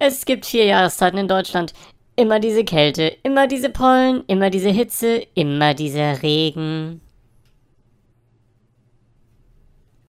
Es gibt vier Jahreszeiten in Deutschland. Immer diese Kälte, immer diese Pollen, immer diese Hitze, immer dieser Regen.